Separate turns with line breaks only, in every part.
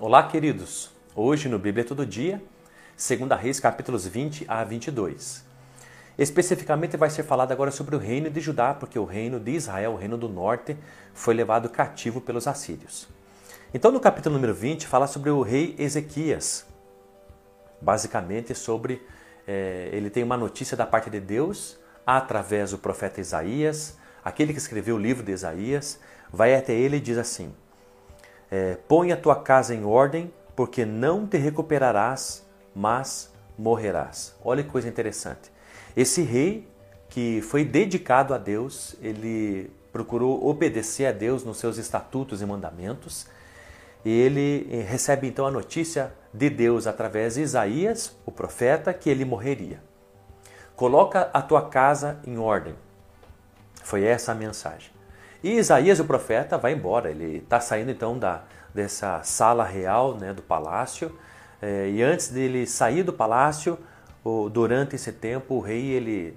Olá, queridos. Hoje no Bíblia Todo Dia, 2 Reis, capítulos 20 a 22. Especificamente vai ser falado agora sobre o reino de Judá, porque o reino de Israel, o reino do norte, foi levado cativo pelos assírios. Então, no capítulo número 20, fala sobre o rei Ezequias. Basicamente, sobre. É, ele tem uma notícia da parte de Deus através do profeta Isaías, aquele que escreveu o livro de Isaías, vai até ele e diz assim: é, Põe a tua casa em ordem, porque não te recuperarás, mas morrerás. Olha que coisa interessante. Esse rei que foi dedicado a Deus, ele procurou obedecer a Deus nos seus estatutos e mandamentos, e ele eh, recebe então a notícia de Deus através de Isaías, o profeta, que ele morreria. Coloca a tua casa em ordem. Foi essa a mensagem. E Isaías, o profeta, vai embora. Ele está saindo então da, dessa sala real né, do palácio. É, e antes dele sair do palácio, o, durante esse tempo, o rei ele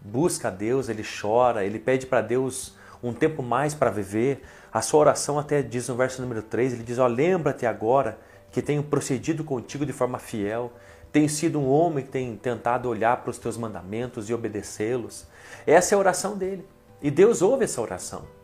busca a Deus, ele chora, ele pede para Deus um tempo mais para viver. A sua oração até diz no verso número 3, ele diz, ó, lembra-te agora que tenho procedido contigo de forma fiel, tenho sido um homem que tem tentado olhar para os teus mandamentos e obedecê-los. Essa é a oração dele. E Deus ouve essa oração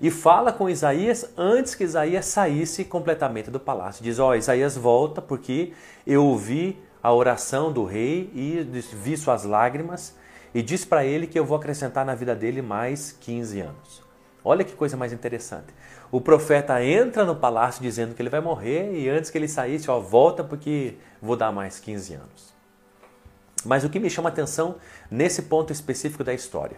e fala com Isaías antes que Isaías saísse completamente do palácio. Diz: Ó, oh, Isaías volta porque eu ouvi a oração do rei e vi suas lágrimas e diz para ele que eu vou acrescentar na vida dele mais 15 anos. Olha que coisa mais interessante. O profeta entra no palácio dizendo que ele vai morrer e antes que ele saísse, ó, volta porque vou dar mais 15 anos. Mas o que me chama atenção nesse ponto específico da história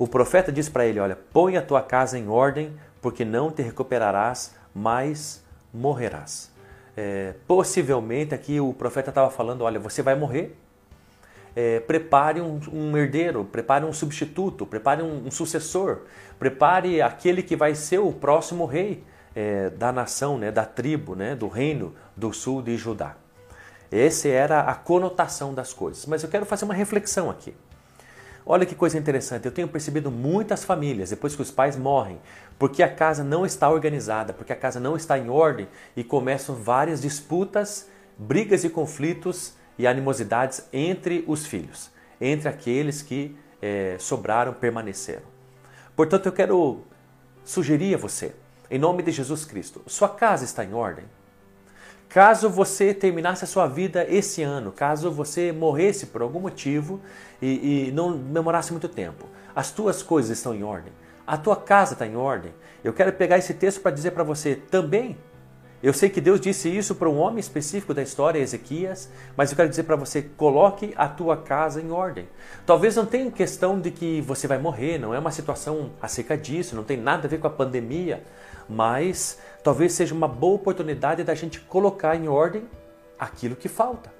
o profeta diz para ele: Olha, põe a tua casa em ordem, porque não te recuperarás, mas morrerás. É, possivelmente aqui o profeta estava falando: Olha, você vai morrer. É, prepare um, um, herdeiro, prepare um substituto, prepare um, um, sucessor, prepare aquele que vai ser o próximo rei é, da nação, né, da tribo, né, do reino do sul de Judá. Essa era a conotação das coisas. Mas eu quero fazer uma reflexão aqui. Olha que coisa interessante, eu tenho percebido muitas famílias, depois que os pais morrem, porque a casa não está organizada, porque a casa não está em ordem e começam várias disputas, brigas e conflitos e animosidades entre os filhos, entre aqueles que é, sobraram, permaneceram. Portanto, eu quero sugerir a você, em nome de Jesus Cristo, sua casa está em ordem? Caso você terminasse a sua vida esse ano, caso você morresse por algum motivo e, e não demorasse muito tempo, as tuas coisas estão em ordem, a tua casa está em ordem. Eu quero pegar esse texto para dizer para você também. Eu sei que Deus disse isso para um homem específico da história, Ezequias, mas eu quero dizer para você: coloque a tua casa em ordem. Talvez não tenha questão de que você vai morrer, não é uma situação acerca disso, não tem nada a ver com a pandemia, mas talvez seja uma boa oportunidade da gente colocar em ordem aquilo que falta.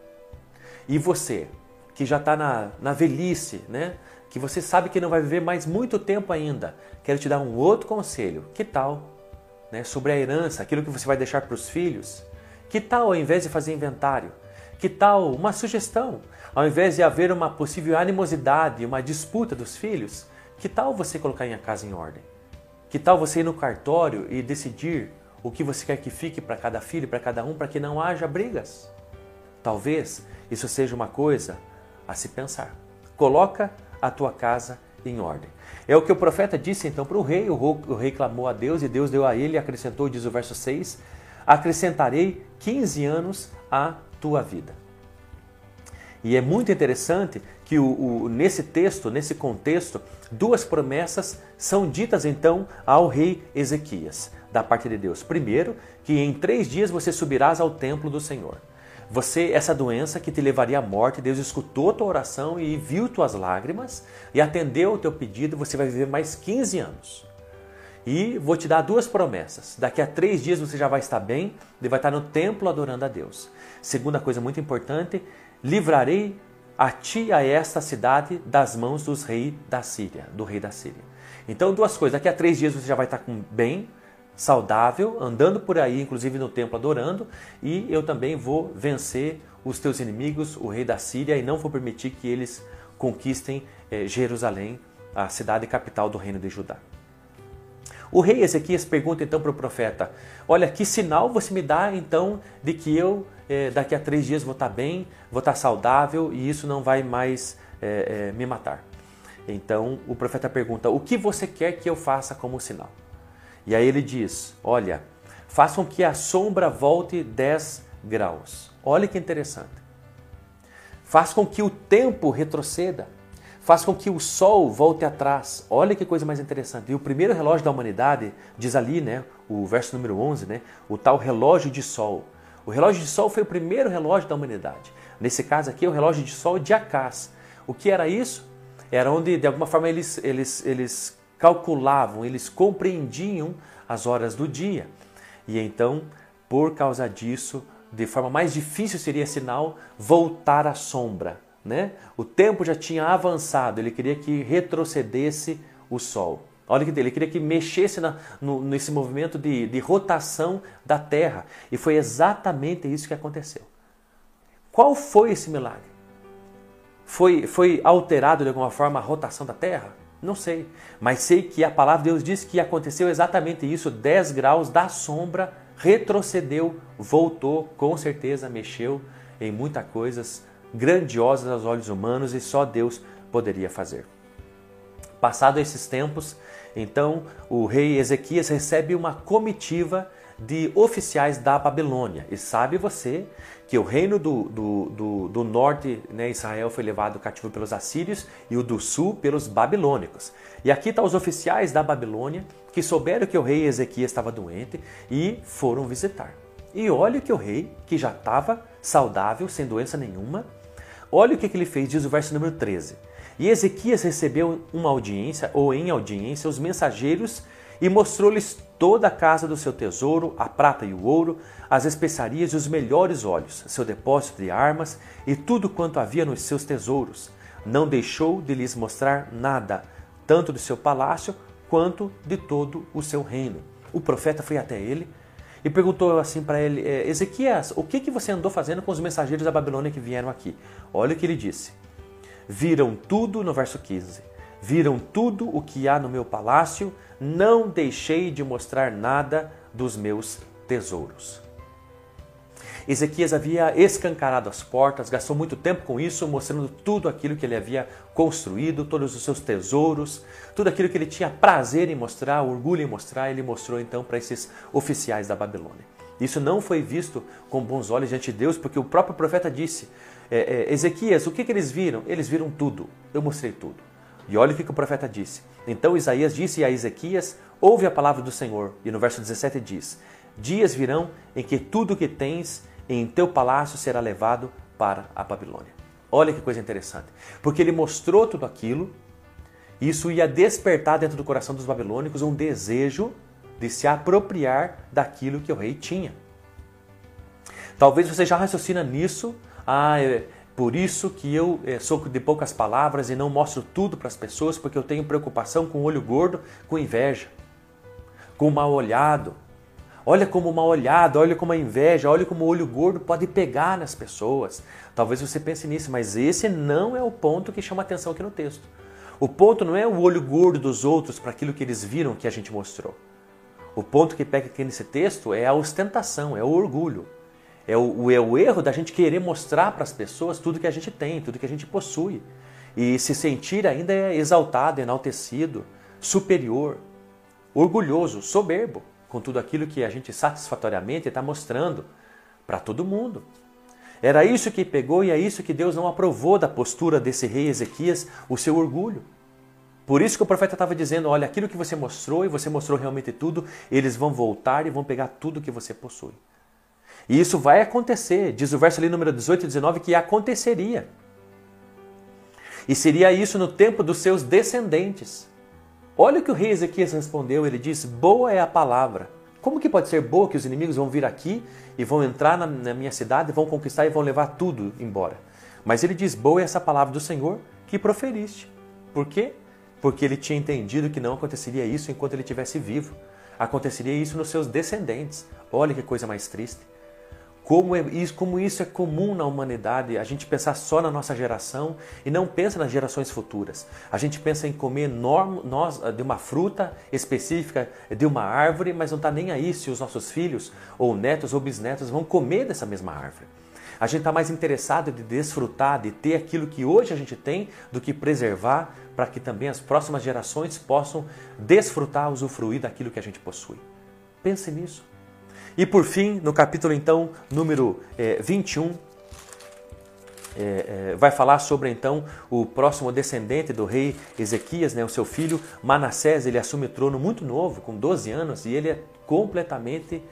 E você, que já está na, na velhice, né? que você sabe que não vai viver mais muito tempo ainda, quero te dar um outro conselho. Que tal? Né? Sobre a herança, aquilo que você vai deixar para os filhos. Que tal, ao invés de fazer inventário? Que tal uma sugestão? Ao invés de haver uma possível animosidade, uma disputa dos filhos, que tal você colocar a casa em ordem? Que tal você ir no cartório e decidir o que você quer que fique para cada filho, para cada um, para que não haja brigas. Talvez isso seja uma coisa a se pensar. Coloca a tua casa em ordem. É o que o profeta disse então para o rei. O rei clamou a Deus e Deus deu a ele acrescentou, diz o verso 6, acrescentarei 15 anos à tua vida. E é muito interessante que o, o, nesse texto, nesse contexto, duas promessas são ditas então ao rei Ezequias da parte de Deus. Primeiro, que em três dias você subirás ao templo do Senhor. Você, essa doença que te levaria à morte, Deus escutou tua oração e viu tuas lágrimas e atendeu o teu pedido, você vai viver mais 15 anos. E vou te dar duas promessas. Daqui a três dias você já vai estar bem e vai estar no templo adorando a Deus. Segunda coisa muito importante, livrarei a ti a esta cidade das mãos dos reis da Síria, do rei da Síria. Então, duas coisas. Daqui a três dias você já vai estar com bem, saudável, andando por aí, inclusive no templo adorando, e eu também vou vencer os teus inimigos, o rei da Síria, e não vou permitir que eles conquistem eh, Jerusalém, a cidade capital do reino de Judá. O rei Ezequias pergunta então para o profeta: Olha, que sinal você me dá então de que eu é, daqui a três dias vou estar bem, vou estar saudável e isso não vai mais é, me matar? Então o profeta pergunta: O que você quer que eu faça como sinal? E aí ele diz: Olha, façam que a sombra volte 10 graus. Olha que interessante. Faz com que o tempo retroceda. Faz com que o sol volte atrás. Olha que coisa mais interessante. E o primeiro relógio da humanidade, diz ali, né, o verso número 11, né, o tal relógio de sol. O relógio de sol foi o primeiro relógio da humanidade. Nesse caso aqui, é o relógio de sol de Acás. O que era isso? Era onde, de alguma forma, eles, eles, eles calculavam, eles compreendiam as horas do dia. E então, por causa disso, de forma mais difícil seria sinal voltar à sombra. Né? O tempo já tinha avançado, ele queria que retrocedesse o Sol. Olha que ele queria que mexesse na, no, nesse movimento de, de rotação da Terra. E foi exatamente isso que aconteceu. Qual foi esse milagre? Foi, foi alterado de alguma forma a rotação da Terra? Não sei. Mas sei que a palavra de Deus diz que aconteceu exatamente isso: 10 graus da sombra retrocedeu, voltou, com certeza mexeu em muitas coisas grandiosas aos olhos humanos e só Deus poderia fazer. Passado esses tempos, então o rei Ezequias recebe uma comitiva de oficiais da Babilônia. E sabe você que o reino do, do, do, do norte, né, Israel, foi levado cativo pelos assírios e o do sul pelos babilônicos. E aqui estão tá os oficiais da Babilônia que souberam que o rei Ezequias estava doente e foram visitar. E olha que o rei, que já estava saudável, sem doença nenhuma, olha o que, que ele fez, diz o verso número 13. E Ezequias recebeu uma audiência, ou em audiência, os mensageiros e mostrou-lhes toda a casa do seu tesouro, a prata e o ouro, as especiarias e os melhores óleos, seu depósito de armas e tudo quanto havia nos seus tesouros. Não deixou de lhes mostrar nada, tanto do seu palácio quanto de todo o seu reino. O profeta foi até ele e perguntou assim para ele: é, Ezequias, o que, que você andou fazendo com os mensageiros da Babilônia que vieram aqui? Olha o que ele disse. Viram tudo, no verso 15, viram tudo o que há no meu palácio, não deixei de mostrar nada dos meus tesouros. Ezequias havia escancarado as portas, gastou muito tempo com isso, mostrando tudo aquilo que ele havia construído, todos os seus tesouros, tudo aquilo que ele tinha prazer em mostrar, orgulho em mostrar, ele mostrou então para esses oficiais da Babilônia. Isso não foi visto com bons olhos diante de Deus, porque o próprio profeta disse: é, é, Ezequias, o que, que eles viram? Eles viram tudo, eu mostrei tudo. E olha o que, o profeta disse. Então Isaías disse a Ezequias: Ouve a palavra do Senhor. E no verso 17 diz: Dias virão em que tudo o que tens em teu palácio será levado para a Babilônia. Olha que coisa interessante. Porque ele mostrou tudo aquilo, isso ia despertar dentro do coração dos babilônicos um desejo de se apropriar daquilo que o rei tinha. Talvez você já raciocina nisso, ah, é por isso que eu é, sou de poucas palavras e não mostro tudo para as pessoas, porque eu tenho preocupação com o olho gordo, com inveja, com o mal olhado, Olha como uma olhada, olha como a inveja, olha como o olho gordo pode pegar nas pessoas. Talvez você pense nisso, mas esse não é o ponto que chama atenção aqui no texto. O ponto não é o olho gordo dos outros para aquilo que eles viram que a gente mostrou. O ponto que pega aqui nesse texto é a ostentação, é o orgulho. É o, é o erro da gente querer mostrar para as pessoas tudo que a gente tem, tudo que a gente possui. E se sentir ainda exaltado, enaltecido, superior, orgulhoso, soberbo com tudo aquilo que a gente satisfatoriamente está mostrando para todo mundo. Era isso que pegou e é isso que Deus não aprovou da postura desse rei Ezequias, o seu orgulho. Por isso que o profeta estava dizendo: olha, aquilo que você mostrou e você mostrou realmente tudo, eles vão voltar e vão pegar tudo que você possui. E isso vai acontecer, diz o verso ali número 18 e 19 que aconteceria. E seria isso no tempo dos seus descendentes. Olha o que o rei Ezequias respondeu, ele diz: Boa é a palavra. Como que pode ser boa que os inimigos vão vir aqui e vão entrar na, na minha cidade, vão conquistar e vão levar tudo embora? Mas ele diz: Boa é essa palavra do Senhor que proferiste. Por quê? Porque ele tinha entendido que não aconteceria isso enquanto ele estivesse vivo. Aconteceria isso nos seus descendentes. Olha que coisa mais triste. Como, é, como isso é comum na humanidade, a gente pensar só na nossa geração e não pensa nas gerações futuras. A gente pensa em comer norm, nós, de uma fruta específica, de uma árvore, mas não está nem aí se os nossos filhos, ou netos ou bisnetos vão comer dessa mesma árvore. A gente está mais interessado de desfrutar, de ter aquilo que hoje a gente tem, do que preservar para que também as próximas gerações possam desfrutar, usufruir daquilo que a gente possui. Pense nisso. E por fim, no capítulo então, número é, 21, é, é, vai falar sobre então o próximo descendente do rei Ezequias, né, o seu filho Manassés. Ele assume o trono muito novo, com 12 anos, e ele é completamente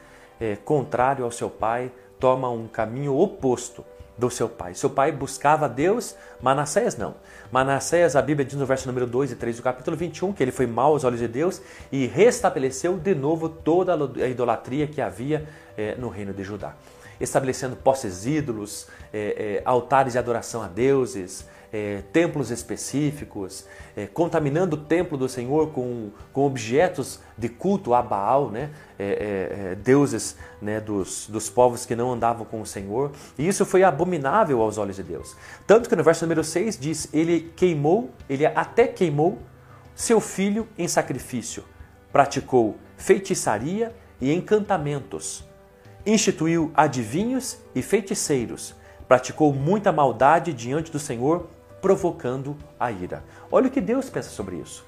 é, contrário ao seu pai, toma um caminho oposto do seu pai. Seu pai buscava Deus, Manassés não. Manassés, a Bíblia diz no verso número 2 e 3 do capítulo 21 que ele foi mau aos olhos de Deus e restabeleceu de novo toda a idolatria que havia é, no reino de Judá. Estabelecendo posses ídolos, é, é, altares de adoração a deuses, é, templos específicos, é, contaminando o templo do Senhor com, com objetos de culto a Baal, né? É, é, é, deuses né? dos, dos povos que não andavam com o Senhor. E isso foi abominável aos olhos de Deus. Tanto que no verso número 6 diz: Ele queimou, ele até queimou seu filho em sacrifício, praticou feitiçaria e encantamentos, instituiu adivinhos e feiticeiros, praticou muita maldade diante do Senhor provocando a ira. Olha o que Deus pensa sobre isso.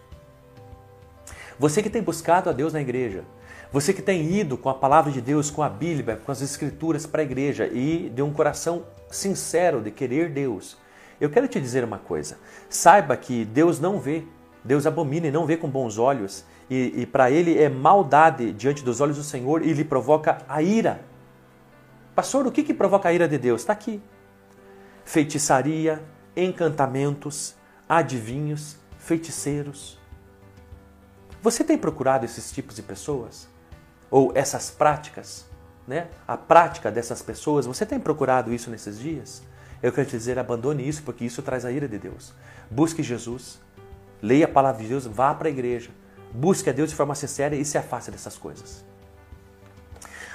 Você que tem buscado a Deus na igreja, você que tem ido com a palavra de Deus, com a Bíblia, com as Escrituras para a igreja e de um coração sincero de querer Deus, eu quero te dizer uma coisa: saiba que Deus não vê, Deus abomina e não vê com bons olhos, e, e para ele é maldade diante dos olhos do Senhor e lhe provoca a ira. Pastor, o que, que provoca a ira de Deus? Está aqui: feitiçaria, encantamentos, adivinhos, feiticeiros. Você tem procurado esses tipos de pessoas? Ou essas práticas? Né? A prática dessas pessoas, você tem procurado isso nesses dias? Eu quero te dizer, abandone isso, porque isso traz a ira de Deus. Busque Jesus, leia a palavra de Deus, vá para a igreja, busque a Deus de forma sincera e se afaste dessas coisas.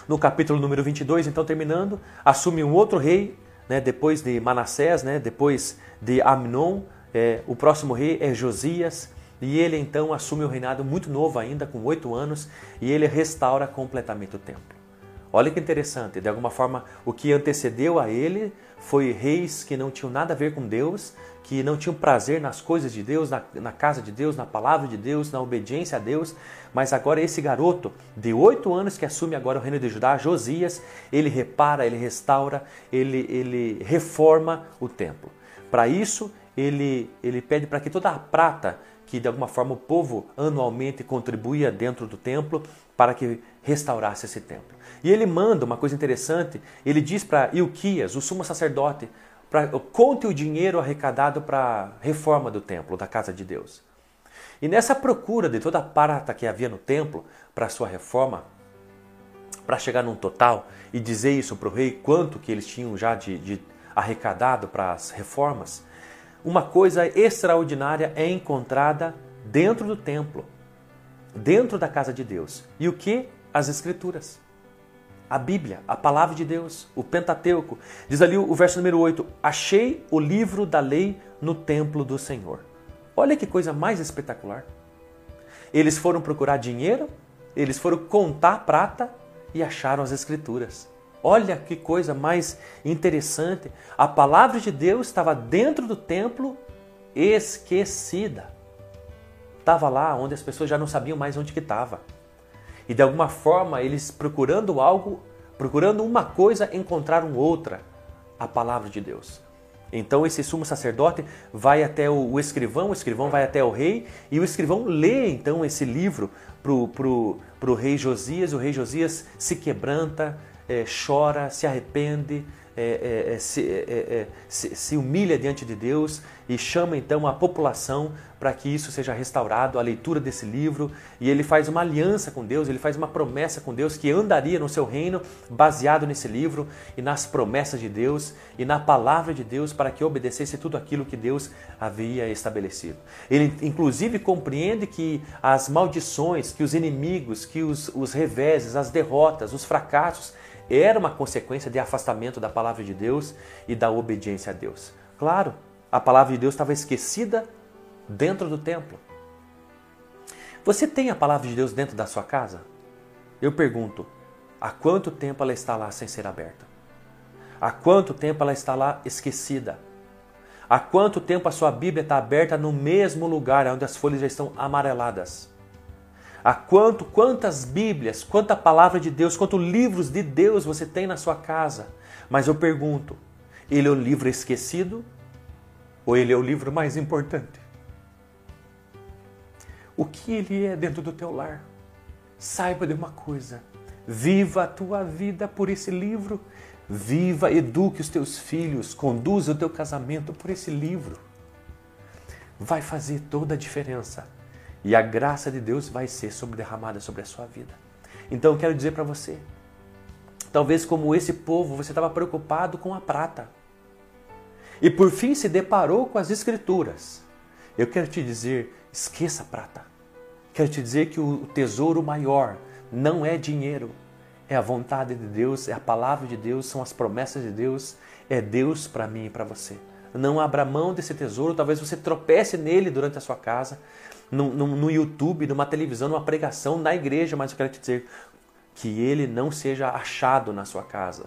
No capítulo número 22, então terminando, assume um outro rei, né, depois de Manassés, né, depois de Amnon, é, o próximo rei é Josias, e ele então assume o reinado muito novo ainda, com oito anos, e ele restaura completamente o templo. Olha que interessante, de alguma forma o que antecedeu a ele foi reis que não tinham nada a ver com Deus, que não tinham prazer nas coisas de Deus, na, na, casa de Deus, na palavra de Deus, na obediência a Deus. Mas agora esse garoto de oito anos que assume agora o reino de Judá, Josias, ele repara, ele restaura, ele, ele reforma o templo. Para isso, ele, ele pede para que toda a prata que de alguma forma o povo anualmente contribuía dentro do templo para que restaurasse esse templo. E ele manda uma coisa interessante, ele diz para Ilquias, o sumo sacerdote, para conte o dinheiro arrecadado para a reforma do templo, da casa de Deus. E nessa procura de toda a prata que havia no templo para sua reforma, para chegar num total e dizer isso para o rei, quanto que eles tinham já de, de arrecadado para as reformas, uma coisa extraordinária é encontrada dentro do templo, dentro da casa de Deus. E o que? As Escrituras. A Bíblia, a palavra de Deus, o Pentateuco. Diz ali o verso número 8: Achei o livro da lei no templo do Senhor. Olha que coisa mais espetacular. Eles foram procurar dinheiro, eles foram contar prata e acharam as Escrituras. Olha que coisa mais interessante. A palavra de Deus estava dentro do templo, esquecida. Estava lá onde as pessoas já não sabiam mais onde que estava. E de alguma forma eles procurando algo, procurando uma coisa, encontraram outra, a palavra de Deus. Então esse sumo sacerdote vai até o, escrivão, o escrivão vai até o rei e o escrivão lê então esse livro para o pro, pro rei Josias. O rei Josias se quebranta, é, chora, se arrepende, é, é, se, se, se humilha diante de Deus e chama então a população para que isso seja restaurado, a leitura desse livro, e ele faz uma aliança com Deus, ele faz uma promessa com Deus que andaria no seu reino baseado nesse livro e nas promessas de Deus e na palavra de Deus para que obedecesse tudo aquilo que Deus havia estabelecido. Ele inclusive compreende que as maldições, que os inimigos, que os, os reveses, as derrotas, os fracassos era uma consequência de afastamento da palavra de Deus e da obediência a Deus. Claro, a palavra de Deus estava esquecida dentro do templo. Você tem a palavra de Deus dentro da sua casa? Eu pergunto, há quanto tempo ela está lá sem ser aberta? Há quanto tempo ela está lá esquecida? Há quanto tempo a sua Bíblia está aberta no mesmo lugar onde as folhas já estão amareladas? Há quanto, quantas Bíblias, quanta palavra de Deus, quantos livros de Deus você tem na sua casa? Mas eu pergunto, ele é o livro esquecido ou ele é o livro mais importante? O que ele é dentro do teu lar? Saiba de uma coisa: viva a tua vida por esse livro, viva, eduque os teus filhos, conduza o teu casamento por esse livro. Vai fazer toda a diferença e a graça de Deus vai ser sobre derramada sobre a sua vida. Então eu quero dizer para você, talvez como esse povo, você estava preocupado com a prata e por fim se deparou com as Escrituras. Eu quero te dizer: esqueça a prata. Quero te dizer que o tesouro maior não é dinheiro, é a vontade de Deus, é a palavra de Deus, são as promessas de Deus, é Deus para mim e para você. Não abra mão desse tesouro, talvez você tropece nele durante a sua casa, no, no, no YouTube, numa televisão, numa pregação, na igreja, mas eu quero te dizer que ele não seja achado na sua casa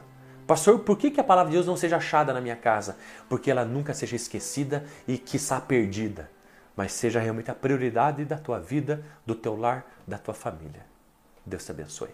Pastor, por que, que a palavra de Deus não seja achada na minha casa? Porque ela nunca seja esquecida e quiçá perdida, mas seja realmente a prioridade da tua vida, do teu lar, da tua família. Deus te abençoe.